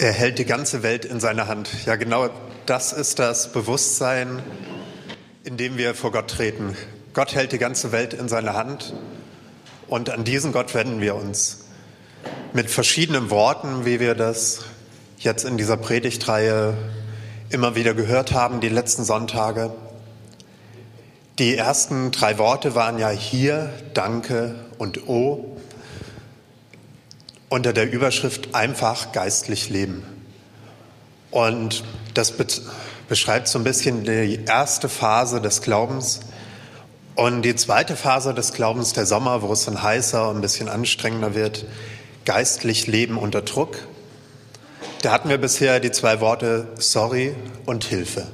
Er hält die ganze Welt in seiner Hand. Ja, genau das ist das Bewusstsein, in dem wir vor Gott treten. Gott hält die ganze Welt in seiner Hand und an diesen Gott wenden wir uns. Mit verschiedenen Worten, wie wir das jetzt in dieser Predigtreihe immer wieder gehört haben, die letzten Sonntage. Die ersten drei Worte waren ja hier, danke und oh unter der Überschrift einfach geistlich leben. Und das beschreibt so ein bisschen die erste Phase des Glaubens. Und die zweite Phase des Glaubens, der Sommer, wo es dann heißer und ein bisschen anstrengender wird, geistlich leben unter Druck. Da hatten wir bisher die zwei Worte sorry und Hilfe.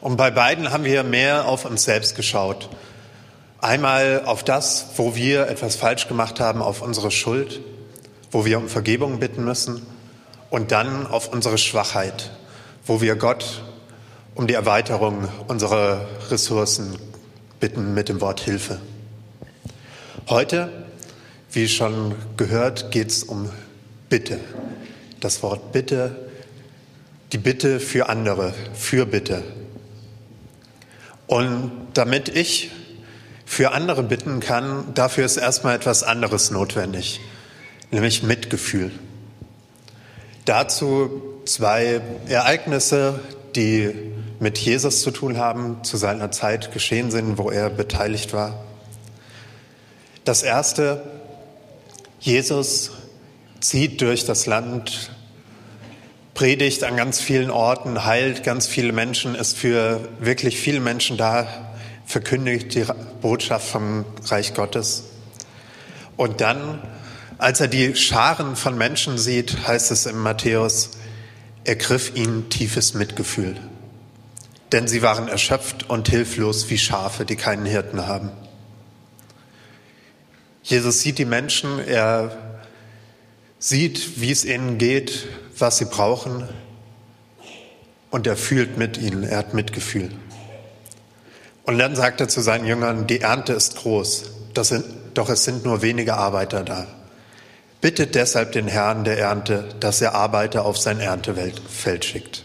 Und bei beiden haben wir mehr auf uns selbst geschaut Einmal auf das, wo wir etwas falsch gemacht haben, auf unsere Schuld, wo wir um Vergebung bitten müssen. Und dann auf unsere Schwachheit, wo wir Gott um die Erweiterung unserer Ressourcen bitten mit dem Wort Hilfe. Heute, wie schon gehört, geht es um Bitte. Das Wort Bitte, die Bitte für andere, für Bitte. Und damit ich für andere bitten kann, dafür ist erstmal etwas anderes notwendig, nämlich Mitgefühl. Dazu zwei Ereignisse, die mit Jesus zu tun haben, zu seiner Zeit geschehen sind, wo er beteiligt war. Das erste, Jesus zieht durch das Land, predigt an ganz vielen Orten, heilt ganz viele Menschen, ist für wirklich viele Menschen da, verkündigt die Botschaft vom Reich Gottes. Und dann, als er die Scharen von Menschen sieht, heißt es im Matthäus, ergriff ihn tiefes Mitgefühl. Denn sie waren erschöpft und hilflos wie Schafe, die keinen Hirten haben. Jesus sieht die Menschen, er sieht, wie es ihnen geht, was sie brauchen und er fühlt mit ihnen, er hat Mitgefühl. Und dann sagt er zu seinen Jüngern, die Ernte ist groß, sind, doch es sind nur wenige Arbeiter da. Bittet deshalb den Herrn der Ernte, dass er Arbeiter auf sein Erntefeld schickt.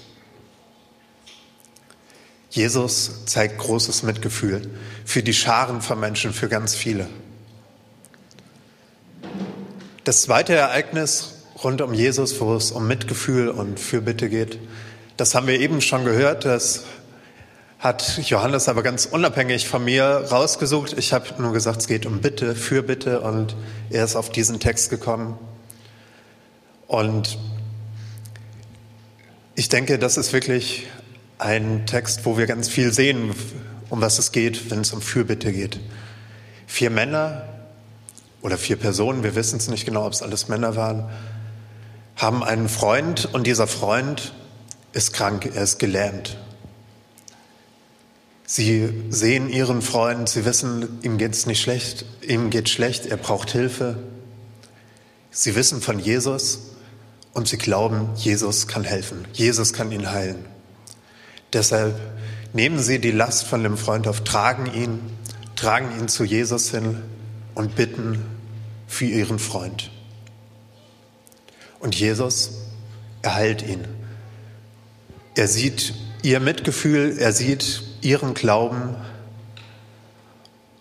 Jesus zeigt großes Mitgefühl für die Scharen von Menschen, für ganz viele. Das zweite Ereignis rund um Jesus, wo es um Mitgefühl und Fürbitte geht, das haben wir eben schon gehört, das hat Johannes aber ganz unabhängig von mir rausgesucht. Ich habe nur gesagt, es geht um Bitte, für Bitte und er ist auf diesen Text gekommen. Und ich denke, das ist wirklich ein Text, wo wir ganz viel sehen, um was es geht, wenn es um Fürbitte geht. Vier Männer oder vier Personen, wir wissen es nicht genau, ob es alles Männer waren, haben einen Freund und dieser Freund ist krank, er ist gelähmt. Sie sehen ihren Freund, sie wissen, ihm geht es nicht schlecht, ihm geht schlecht, er braucht Hilfe. Sie wissen von Jesus und sie glauben, Jesus kann helfen, Jesus kann ihn heilen. Deshalb nehmen sie die Last von dem Freund auf, tragen ihn, tragen ihn zu Jesus hin und bitten für ihren Freund. Und Jesus, er heilt ihn. Er sieht ihr Mitgefühl, er sieht ihren Glauben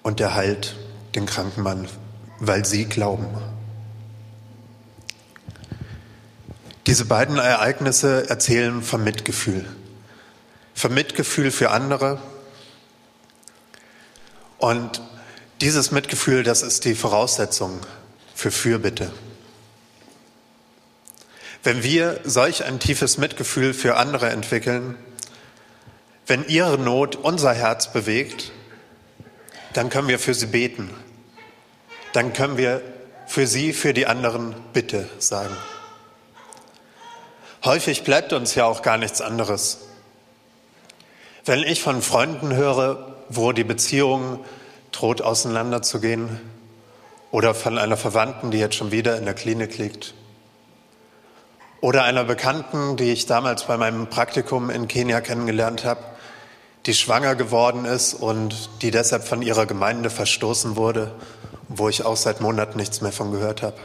und er heilt den kranken Mann, weil sie glauben. Diese beiden Ereignisse erzählen vom Mitgefühl. Vom Mitgefühl für andere. Und dieses Mitgefühl, das ist die Voraussetzung für Fürbitte. Wenn wir solch ein tiefes Mitgefühl für andere entwickeln, wenn ihre Not unser Herz bewegt, dann können wir für sie beten. Dann können wir für sie, für die anderen Bitte sagen. Häufig bleibt uns ja auch gar nichts anderes. Wenn ich von Freunden höre, wo die Beziehung droht auseinanderzugehen, oder von einer Verwandten, die jetzt schon wieder in der Klinik liegt, oder einer Bekannten, die ich damals bei meinem Praktikum in Kenia kennengelernt habe, die schwanger geworden ist und die deshalb von ihrer Gemeinde verstoßen wurde, wo ich auch seit Monaten nichts mehr von gehört habe.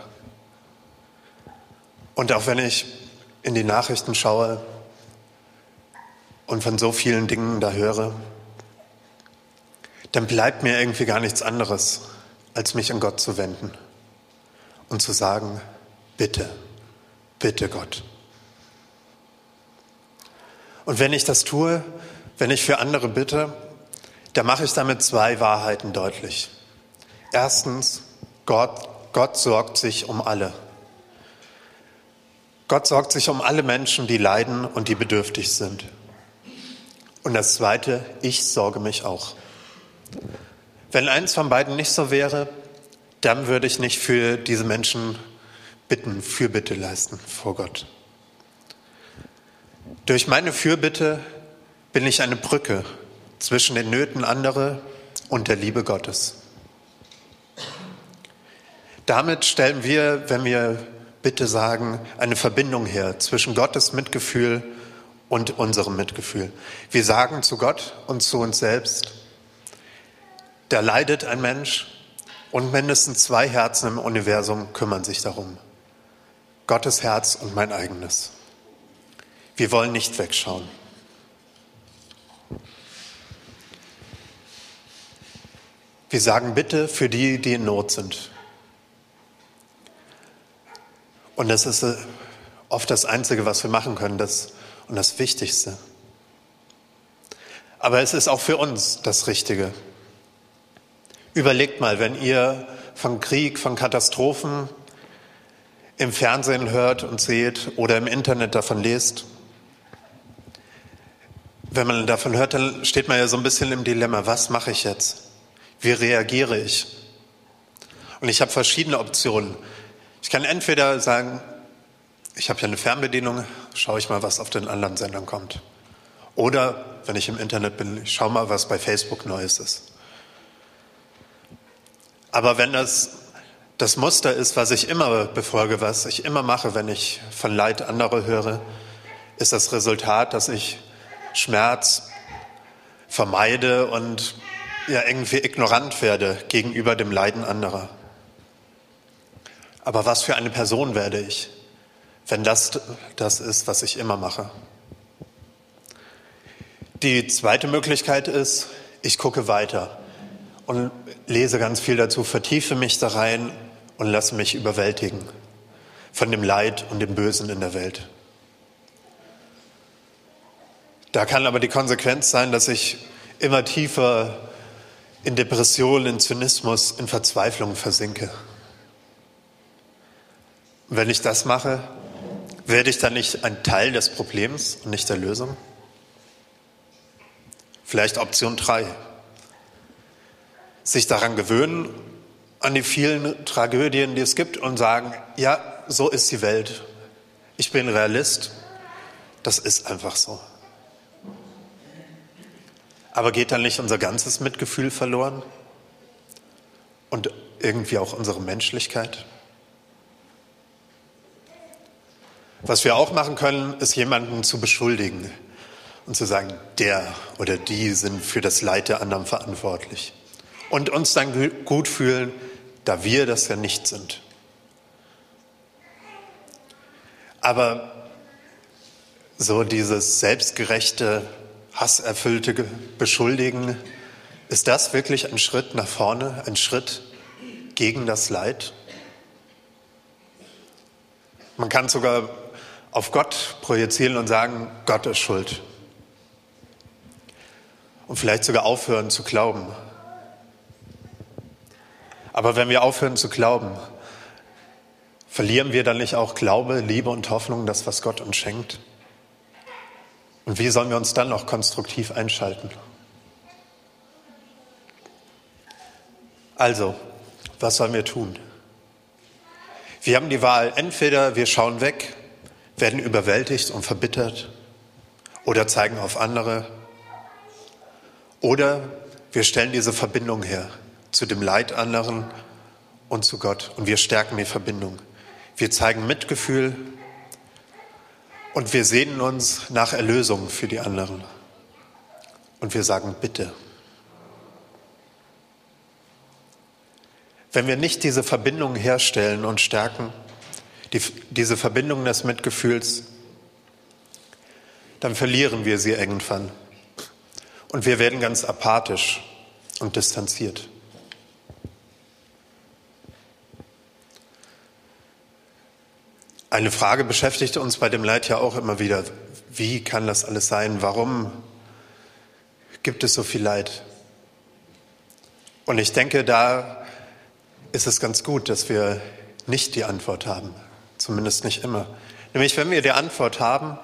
Und auch wenn ich in die Nachrichten schaue und von so vielen Dingen da höre, dann bleibt mir irgendwie gar nichts anderes, als mich an Gott zu wenden und zu sagen, bitte, bitte Gott. Und wenn ich das tue, wenn ich für andere bitte, dann mache ich damit zwei Wahrheiten deutlich. Erstens, Gott, Gott sorgt sich um alle. Gott sorgt sich um alle Menschen, die leiden und die bedürftig sind. Und das Zweite, ich sorge mich auch. Wenn eins von beiden nicht so wäre, dann würde ich nicht für diese Menschen bitten, Fürbitte leisten vor Gott. Durch meine Fürbitte bin ich eine Brücke zwischen den Nöten anderer und der Liebe Gottes. Damit stellen wir, wenn wir Bitte sagen, eine Verbindung her zwischen Gottes Mitgefühl und unserem Mitgefühl. Wir sagen zu Gott und zu uns selbst, da leidet ein Mensch und mindestens zwei Herzen im Universum kümmern sich darum. Gottes Herz und mein eigenes. Wir wollen nicht wegschauen. Wir sagen bitte für die, die in Not sind. Und das ist äh, oft das Einzige, was wir machen können das, und das Wichtigste. Aber es ist auch für uns das Richtige. Überlegt mal, wenn ihr von Krieg, von Katastrophen im Fernsehen hört und seht oder im Internet davon lest. Wenn man davon hört, dann steht man ja so ein bisschen im Dilemma, was mache ich jetzt? Wie reagiere ich? Und ich habe verschiedene Optionen. Ich kann entweder sagen, ich habe ja eine Fernbedienung, schaue ich mal, was auf den anderen Sendern kommt. Oder, wenn ich im Internet bin, ich schaue mal, was bei Facebook Neues ist. Aber wenn das das Muster ist, was ich immer befolge, was ich immer mache, wenn ich von Leid anderer höre, ist das Resultat, dass ich Schmerz vermeide und ja irgendwie ignorant werde gegenüber dem Leiden anderer. Aber was für eine Person werde ich, wenn das das ist, was ich immer mache? Die zweite Möglichkeit ist, ich gucke weiter und lese ganz viel dazu, vertiefe mich da rein und lasse mich überwältigen von dem Leid und dem Bösen in der Welt. Da kann aber die Konsequenz sein, dass ich immer tiefer in Depression, in Zynismus, in Verzweiflung versinke. Wenn ich das mache, werde ich dann nicht ein Teil des Problems und nicht der Lösung? Vielleicht Option 3. Sich daran gewöhnen, an die vielen Tragödien, die es gibt und sagen, ja, so ist die Welt. Ich bin Realist. Das ist einfach so. Aber geht dann nicht unser ganzes Mitgefühl verloren? Und irgendwie auch unsere Menschlichkeit? Was wir auch machen können, ist jemanden zu beschuldigen und zu sagen, der oder die sind für das Leid der anderen verantwortlich. Und uns dann gut fühlen, da wir das ja nicht sind. Aber so dieses selbstgerechte, hasserfüllte Beschuldigen, ist das wirklich ein Schritt nach vorne, ein Schritt gegen das Leid? Man kann sogar auf Gott projizieren und sagen, Gott ist schuld. Und vielleicht sogar aufhören zu glauben. Aber wenn wir aufhören zu glauben, verlieren wir dann nicht auch Glaube, Liebe und Hoffnung, das, was Gott uns schenkt? Und wie sollen wir uns dann noch konstruktiv einschalten? Also, was sollen wir tun? Wir haben die Wahl, entweder wir schauen weg werden überwältigt und verbittert oder zeigen auf andere. Oder wir stellen diese Verbindung her zu dem Leid anderen und zu Gott und wir stärken die Verbindung. Wir zeigen Mitgefühl und wir sehnen uns nach Erlösung für die anderen. Und wir sagen bitte. Wenn wir nicht diese Verbindung herstellen und stärken, die, diese Verbindung des Mitgefühls, dann verlieren wir sie irgendwann. Und wir werden ganz apathisch und distanziert. Eine Frage beschäftigt uns bei dem Leid ja auch immer wieder. Wie kann das alles sein? Warum gibt es so viel Leid? Und ich denke, da ist es ganz gut, dass wir nicht die Antwort haben. Zumindest nicht immer. Nämlich, wenn wir die Antwort haben,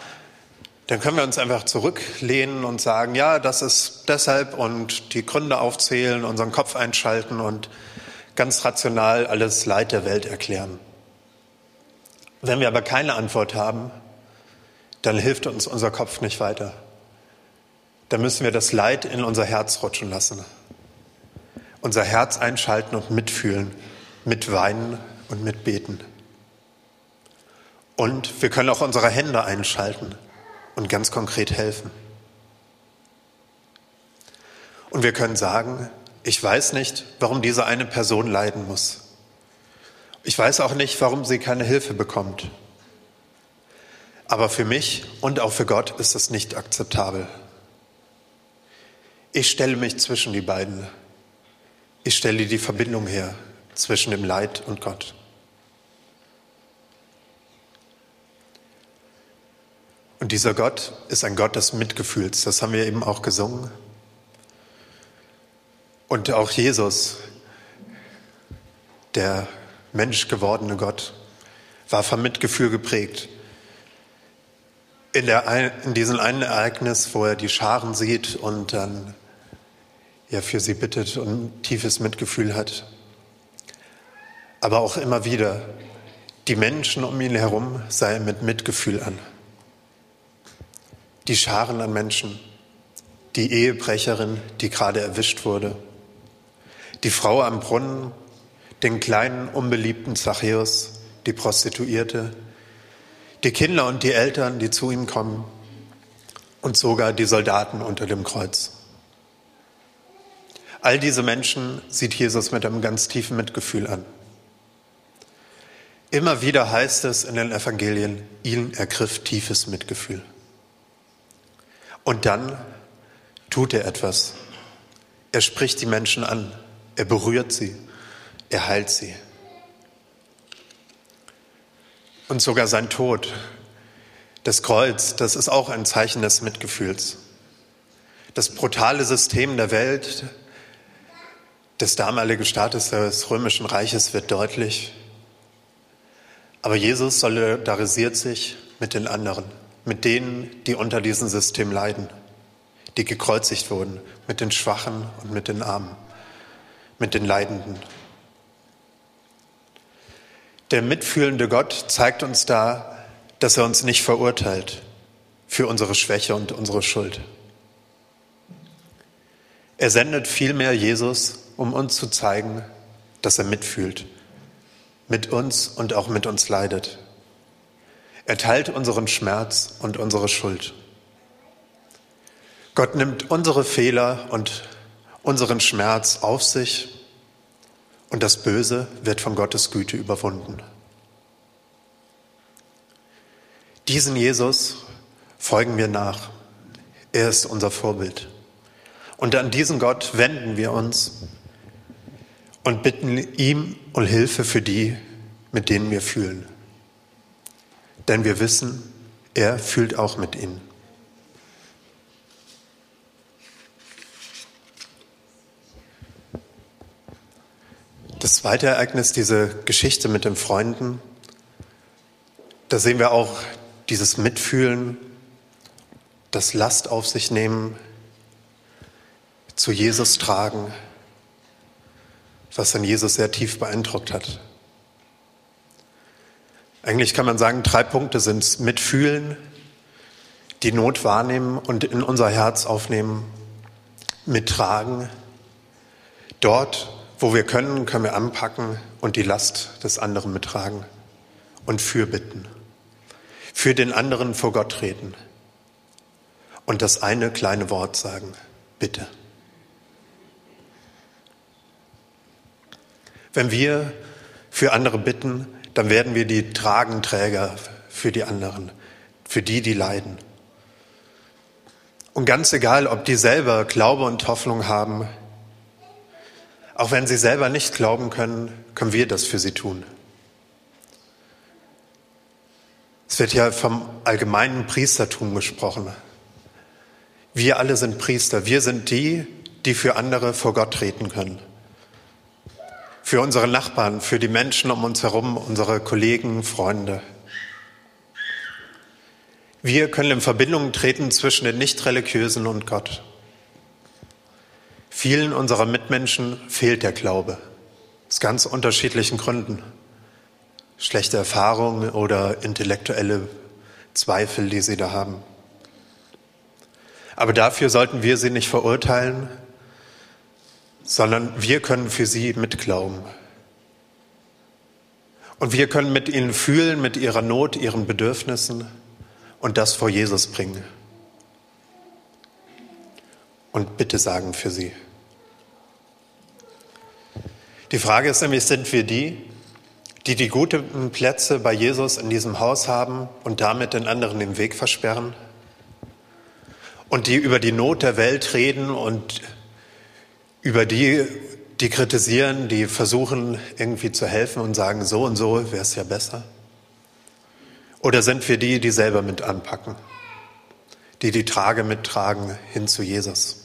dann können wir uns einfach zurücklehnen und sagen, ja, das ist deshalb und die Gründe aufzählen, unseren Kopf einschalten und ganz rational alles Leid der Welt erklären. Wenn wir aber keine Antwort haben, dann hilft uns unser Kopf nicht weiter. Dann müssen wir das Leid in unser Herz rutschen lassen. Unser Herz einschalten und mitfühlen, mitweinen und mitbeten. Und wir können auch unsere Hände einschalten und ganz konkret helfen. Und wir können sagen, ich weiß nicht, warum diese eine Person leiden muss. Ich weiß auch nicht, warum sie keine Hilfe bekommt. Aber für mich und auch für Gott ist das nicht akzeptabel. Ich stelle mich zwischen die beiden. Ich stelle die Verbindung her zwischen dem Leid und Gott. Und dieser Gott ist ein Gott des Mitgefühls. Das haben wir eben auch gesungen. Und auch Jesus, der menschgewordene Gott, war vom Mitgefühl geprägt. In, der, in diesem einen Ereignis, wo er die Scharen sieht und dann ja, für sie bittet und tiefes Mitgefühl hat. Aber auch immer wieder, die Menschen um ihn herum sei mit Mitgefühl an. Die Scharen an Menschen, die Ehebrecherin, die gerade erwischt wurde, die Frau am Brunnen, den kleinen, unbeliebten Zachäus, die Prostituierte, die Kinder und die Eltern, die zu ihm kommen und sogar die Soldaten unter dem Kreuz. All diese Menschen sieht Jesus mit einem ganz tiefen Mitgefühl an. Immer wieder heißt es in den Evangelien, ihn ergriff tiefes Mitgefühl. Und dann tut er etwas. Er spricht die Menschen an, er berührt sie, er heilt sie. Und sogar sein Tod, das Kreuz, das ist auch ein Zeichen des Mitgefühls. Das brutale System der Welt, des damaligen Staates des Römischen Reiches wird deutlich. Aber Jesus solidarisiert sich mit den anderen, mit denen, die unter diesem System leiden, die gekreuzigt wurden, mit den Schwachen und mit den Armen, mit den Leidenden. Der mitfühlende Gott zeigt uns da, dass er uns nicht verurteilt für unsere Schwäche und unsere Schuld. Er sendet vielmehr Jesus, um uns zu zeigen, dass er mitfühlt, mit uns und auch mit uns leidet. Er teilt unseren Schmerz und unsere Schuld. Gott nimmt unsere Fehler und unseren Schmerz auf sich und das Böse wird von Gottes Güte überwunden. Diesen Jesus folgen wir nach. Er ist unser Vorbild. Und an diesen Gott wenden wir uns und bitten ihm um Hilfe für die, mit denen wir fühlen. Denn wir wissen, er fühlt auch mit ihnen. Das zweite Ereignis, diese Geschichte mit den Freunden, da sehen wir auch dieses Mitfühlen, das Last auf sich nehmen, zu Jesus tragen, was dann Jesus sehr tief beeindruckt hat. Eigentlich kann man sagen, drei Punkte sind es. Mitfühlen, die Not wahrnehmen und in unser Herz aufnehmen, mittragen, dort, wo wir können, können wir anpacken und die Last des anderen mittragen und fürbitten. Für den anderen vor Gott treten und das eine kleine Wort sagen, bitte. Wenn wir für andere bitten, dann werden wir die Tragenträger für die anderen, für die, die leiden. Und ganz egal, ob die selber Glaube und Hoffnung haben, auch wenn sie selber nicht glauben können, können wir das für sie tun. Es wird ja vom allgemeinen Priestertum gesprochen. Wir alle sind Priester. Wir sind die, die für andere vor Gott treten können. Für unsere Nachbarn, für die Menschen um uns herum, unsere Kollegen, Freunde. Wir können in Verbindung treten zwischen den Nichtreligiösen und Gott. Vielen unserer Mitmenschen fehlt der Glaube. Aus ganz unterschiedlichen Gründen. Schlechte Erfahrungen oder intellektuelle Zweifel, die sie da haben. Aber dafür sollten wir sie nicht verurteilen, sondern wir können für sie mitglauben. Und wir können mit ihnen fühlen, mit ihrer Not, ihren Bedürfnissen und das vor Jesus bringen. Und bitte sagen für sie. Die Frage ist nämlich, sind wir die, die die guten Plätze bei Jesus in diesem Haus haben und damit den anderen den Weg versperren? Und die über die Not der Welt reden und über die, die kritisieren, die versuchen irgendwie zu helfen und sagen, so und so wäre es ja besser? Oder sind wir die, die selber mit anpacken, die die Trage mittragen hin zu Jesus?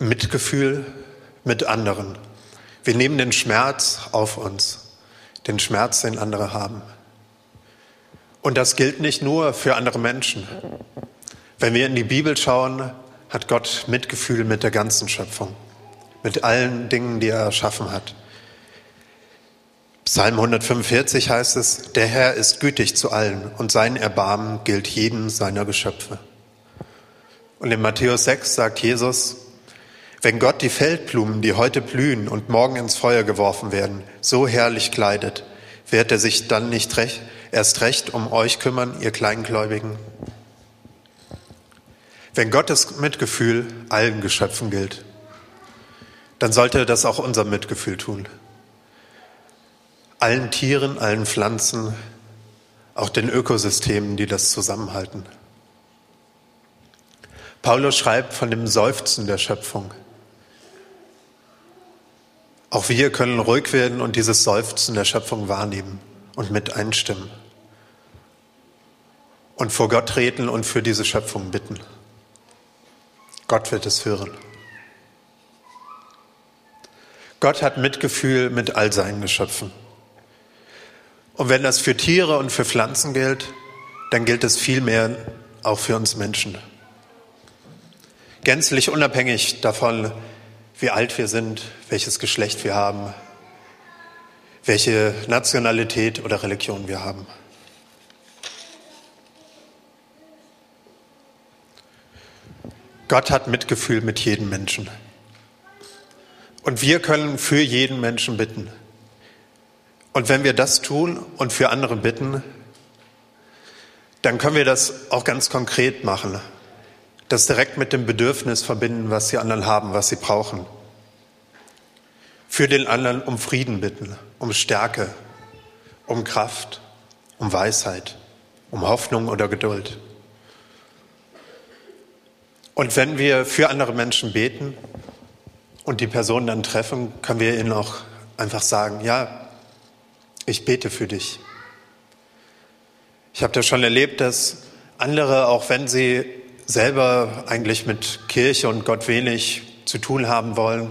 Mitgefühl mit anderen. Wir nehmen den Schmerz auf uns, den Schmerz, den andere haben. Und das gilt nicht nur für andere Menschen. Wenn wir in die Bibel schauen, hat Gott Mitgefühl mit der ganzen Schöpfung mit allen Dingen, die er erschaffen hat. Psalm 145 heißt es, der Herr ist gütig zu allen und sein Erbarmen gilt jedem seiner Geschöpfe. Und in Matthäus 6 sagt Jesus, wenn Gott die Feldblumen, die heute blühen und morgen ins Feuer geworfen werden, so herrlich kleidet, wird er sich dann nicht recht, erst recht um euch kümmern, ihr Kleingläubigen? Wenn Gottes Mitgefühl allen Geschöpfen gilt, dann sollte das auch unser Mitgefühl tun. Allen Tieren, allen Pflanzen, auch den Ökosystemen, die das zusammenhalten. Paulus schreibt von dem Seufzen der Schöpfung. Auch wir können ruhig werden und dieses Seufzen der Schöpfung wahrnehmen und mit einstimmen. Und vor Gott treten und für diese Schöpfung bitten. Gott wird es hören. Gott hat Mitgefühl mit all seinen Geschöpfen. Und wenn das für Tiere und für Pflanzen gilt, dann gilt es vielmehr auch für uns Menschen. Gänzlich unabhängig davon, wie alt wir sind, welches Geschlecht wir haben, welche Nationalität oder Religion wir haben. Gott hat Mitgefühl mit jedem Menschen. Und wir können für jeden Menschen bitten. Und wenn wir das tun und für andere bitten, dann können wir das auch ganz konkret machen. Das direkt mit dem Bedürfnis verbinden, was die anderen haben, was sie brauchen. Für den anderen um Frieden bitten, um Stärke, um Kraft, um Weisheit, um Hoffnung oder Geduld. Und wenn wir für andere Menschen beten, und die Person dann treffen, können wir ihnen auch einfach sagen, ja, ich bete für dich. Ich habe das schon erlebt, dass andere, auch wenn sie selber eigentlich mit Kirche und Gott wenig zu tun haben wollen,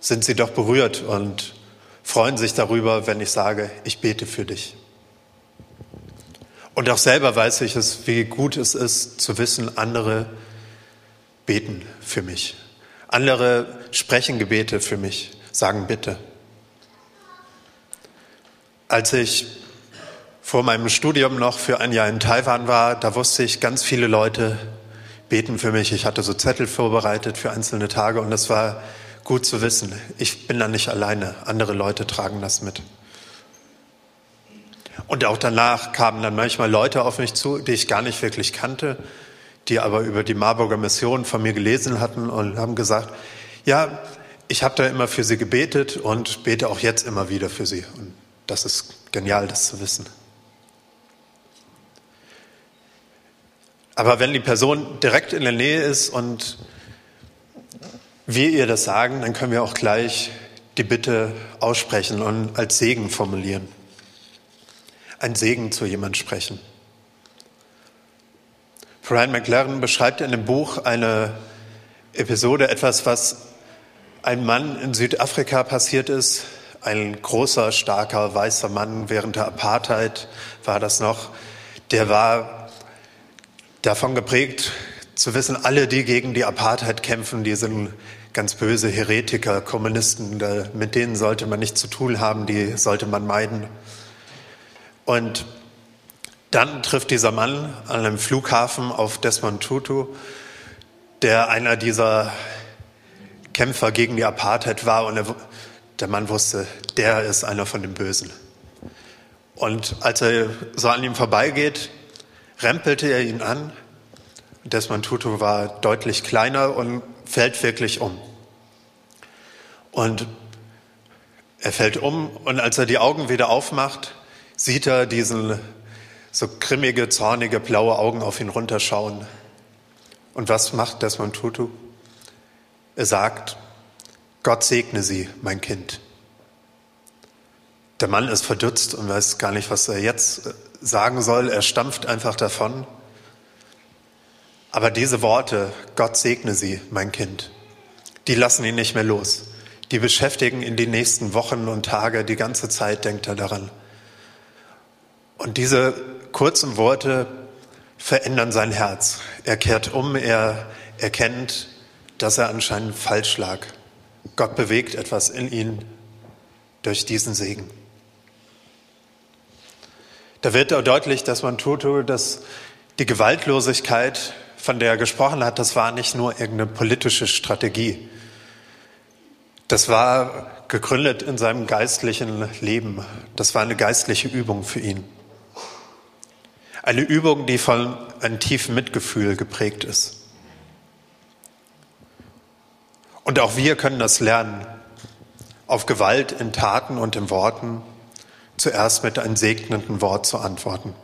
sind sie doch berührt und freuen sich darüber, wenn ich sage, ich bete für dich. Und auch selber weiß ich es, wie gut es ist, zu wissen, andere beten für mich. Andere sprechen Gebete für mich, sagen bitte. Als ich vor meinem Studium noch für ein Jahr in Taiwan war, da wusste ich, ganz viele Leute beten für mich. Ich hatte so Zettel vorbereitet für einzelne Tage und das war gut zu wissen. Ich bin da nicht alleine. Andere Leute tragen das mit. Und auch danach kamen dann manchmal Leute auf mich zu, die ich gar nicht wirklich kannte, die aber über die Marburger Mission von mir gelesen hatten und haben gesagt, ja, ich habe da immer für sie gebetet und bete auch jetzt immer wieder für sie. Und das ist genial, das zu wissen. Aber wenn die Person direkt in der Nähe ist und wir ihr das sagen, dann können wir auch gleich die Bitte aussprechen und als Segen formulieren. Ein Segen zu jemand sprechen. Brian McLaren beschreibt in dem Buch eine Episode, etwas, was ein Mann in Südafrika passiert ist. Ein großer, starker, weißer Mann während der Apartheid war das noch. Der war davon geprägt, zu wissen, alle, die gegen die Apartheid kämpfen, die sind ganz böse Heretiker, Kommunisten, mit denen sollte man nichts zu tun haben, die sollte man meiden. Und dann trifft dieser Mann an einem Flughafen auf Desmond Tutu, der einer dieser Kämpfer gegen die Apartheid war und er, der Mann wusste, der ist einer von den Bösen. Und als er so an ihm vorbeigeht, rempelte er ihn an. Desmond Tutu war deutlich kleiner und fällt wirklich um. Und er fällt um und als er die Augen wieder aufmacht, sieht er diesen so grimmige, zornige, blaue Augen auf ihn runterschauen. Und was macht Desmond Tutu? Er sagt, Gott segne Sie, mein Kind. Der Mann ist verdutzt und weiß gar nicht, was er jetzt sagen soll. Er stampft einfach davon. Aber diese Worte, Gott segne Sie, mein Kind, die lassen ihn nicht mehr los. Die beschäftigen ihn die nächsten Wochen und Tage, die ganze Zeit denkt er daran. Und diese kurzen Worte verändern sein Herz. Er kehrt um, er erkennt, dass er anscheinend falsch lag. Gott bewegt etwas in ihn durch diesen Segen. Da wird auch deutlich, dass man tut, dass die Gewaltlosigkeit, von der er gesprochen hat, das war nicht nur irgendeine politische Strategie. Das war gegründet in seinem geistlichen Leben. Das war eine geistliche Übung für ihn. Eine Übung, die von einem tiefen Mitgefühl geprägt ist. Und auch wir können das lernen, auf Gewalt in Taten und in Worten zuerst mit einem segnenden Wort zu antworten.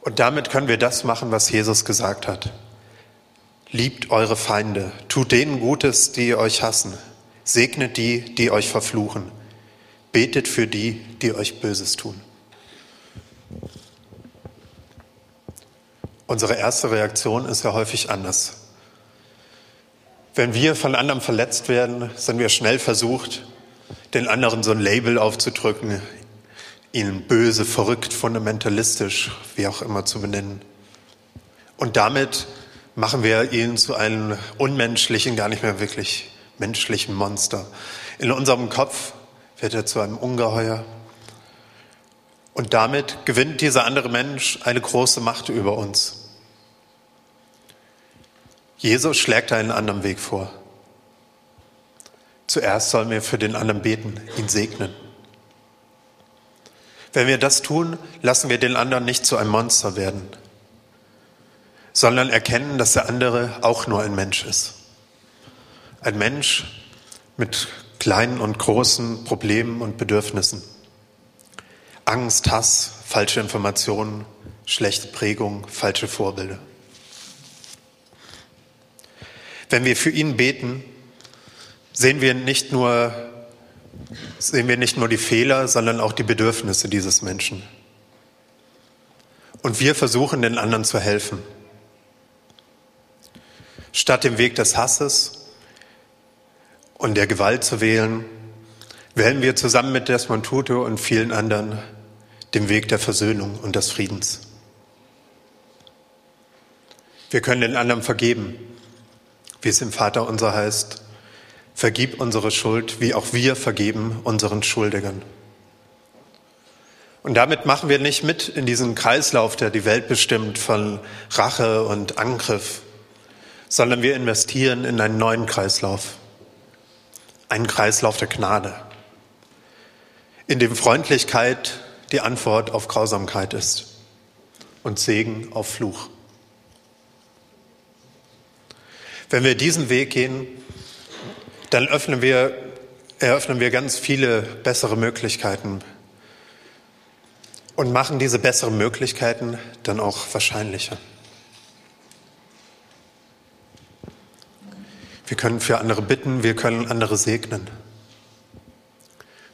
Und damit können wir das machen, was Jesus gesagt hat. Liebt eure Feinde, tut denen Gutes, die euch hassen, segnet die, die euch verfluchen, betet für die, die euch Böses tun. Unsere erste Reaktion ist ja häufig anders. Wenn wir von anderen verletzt werden, sind wir schnell versucht, den anderen so ein Label aufzudrücken, ihn böse, verrückt, fundamentalistisch, wie auch immer zu benennen. Und damit machen wir ihn zu einem unmenschlichen, gar nicht mehr wirklich menschlichen Monster. In unserem Kopf wird er zu einem Ungeheuer. Und damit gewinnt dieser andere Mensch eine große Macht über uns. Jesus schlägt einen anderen Weg vor. Zuerst sollen wir für den anderen beten, ihn segnen. Wenn wir das tun, lassen wir den anderen nicht zu einem Monster werden sondern erkennen, dass der andere auch nur ein Mensch ist. Ein Mensch mit kleinen und großen Problemen und Bedürfnissen. Angst, Hass, falsche Informationen, schlechte Prägung, falsche Vorbilder. Wenn wir für ihn beten, sehen wir nicht nur, sehen wir nicht nur die Fehler, sondern auch die Bedürfnisse dieses Menschen. Und wir versuchen den anderen zu helfen. Statt dem Weg des Hasses und der Gewalt zu wählen, wählen wir zusammen mit Desmond Tutu und vielen anderen den Weg der Versöhnung und des Friedens. Wir können den anderen vergeben, wie es im Vater unser heißt. Vergib unsere Schuld, wie auch wir vergeben unseren Schuldigern. Und damit machen wir nicht mit in diesen Kreislauf, der die Welt bestimmt von Rache und Angriff, sondern wir investieren in einen neuen Kreislauf, einen Kreislauf der Gnade, in dem Freundlichkeit die Antwort auf Grausamkeit ist und Segen auf Fluch. Wenn wir diesen Weg gehen, dann öffnen wir, eröffnen wir ganz viele bessere Möglichkeiten und machen diese besseren Möglichkeiten dann auch wahrscheinlicher. Wir können für andere bitten, wir können andere segnen,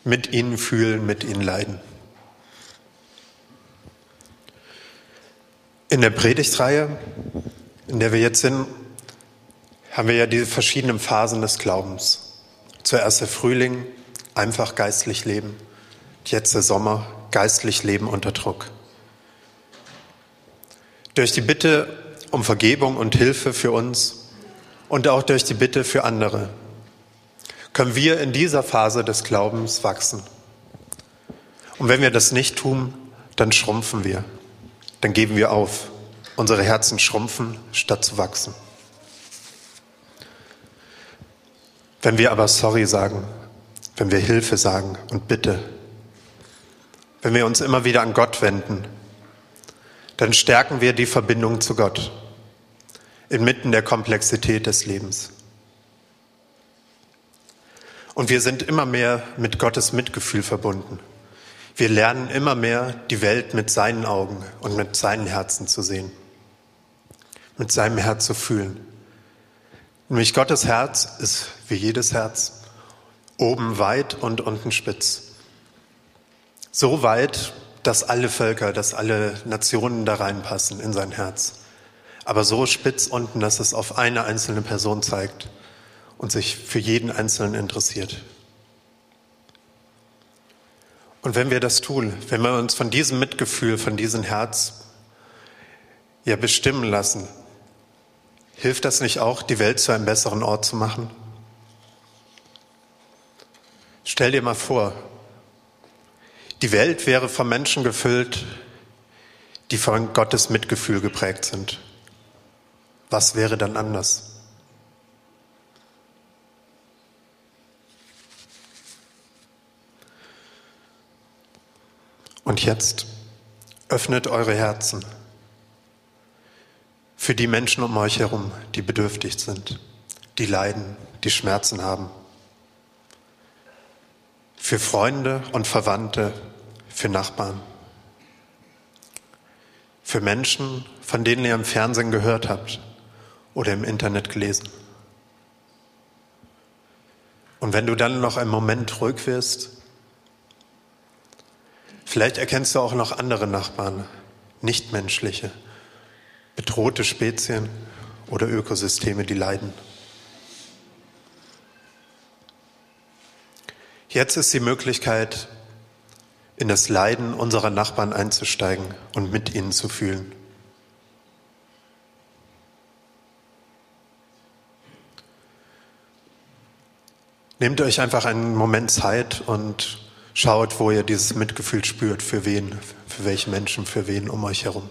mit ihnen fühlen, mit ihnen leiden. In der Predigtreihe, in der wir jetzt sind, haben wir ja diese verschiedenen Phasen des Glaubens. Zuerst der Frühling, einfach geistlich leben. Jetzt der Sommer, geistlich leben unter Druck. Durch die Bitte um Vergebung und Hilfe für uns und auch durch die Bitte für andere können wir in dieser Phase des Glaubens wachsen. Und wenn wir das nicht tun, dann schrumpfen wir dann geben wir auf. Unsere Herzen schrumpfen, statt zu wachsen. Wenn wir aber sorry sagen, wenn wir Hilfe sagen und bitte, wenn wir uns immer wieder an Gott wenden, dann stärken wir die Verbindung zu Gott inmitten der Komplexität des Lebens. Und wir sind immer mehr mit Gottes Mitgefühl verbunden. Wir lernen immer mehr, die Welt mit seinen Augen und mit seinem Herzen zu sehen, mit seinem Herz zu fühlen. Nämlich Gottes Herz ist wie jedes Herz, oben weit und unten spitz. So weit, dass alle Völker, dass alle Nationen da reinpassen in sein Herz. Aber so spitz unten, dass es auf eine einzelne Person zeigt und sich für jeden Einzelnen interessiert. Und wenn wir das tun, wenn wir uns von diesem Mitgefühl, von diesem Herz ja bestimmen lassen, hilft das nicht auch, die Welt zu einem besseren Ort zu machen? Stell dir mal vor, die Welt wäre von Menschen gefüllt, die von Gottes Mitgefühl geprägt sind. Was wäre dann anders? Und jetzt öffnet eure Herzen für die Menschen um euch herum, die bedürftig sind, die leiden, die Schmerzen haben. Für Freunde und Verwandte, für Nachbarn. Für Menschen, von denen ihr im Fernsehen gehört habt oder im Internet gelesen. Und wenn du dann noch einen Moment ruhig wirst, Vielleicht erkennst du auch noch andere Nachbarn, nichtmenschliche, bedrohte Spezien oder Ökosysteme, die leiden. Jetzt ist die Möglichkeit, in das Leiden unserer Nachbarn einzusteigen und mit ihnen zu fühlen. Nehmt euch einfach einen Moment Zeit und Schaut, wo ihr dieses Mitgefühl spürt, für wen, für welche Menschen, für wen um euch herum.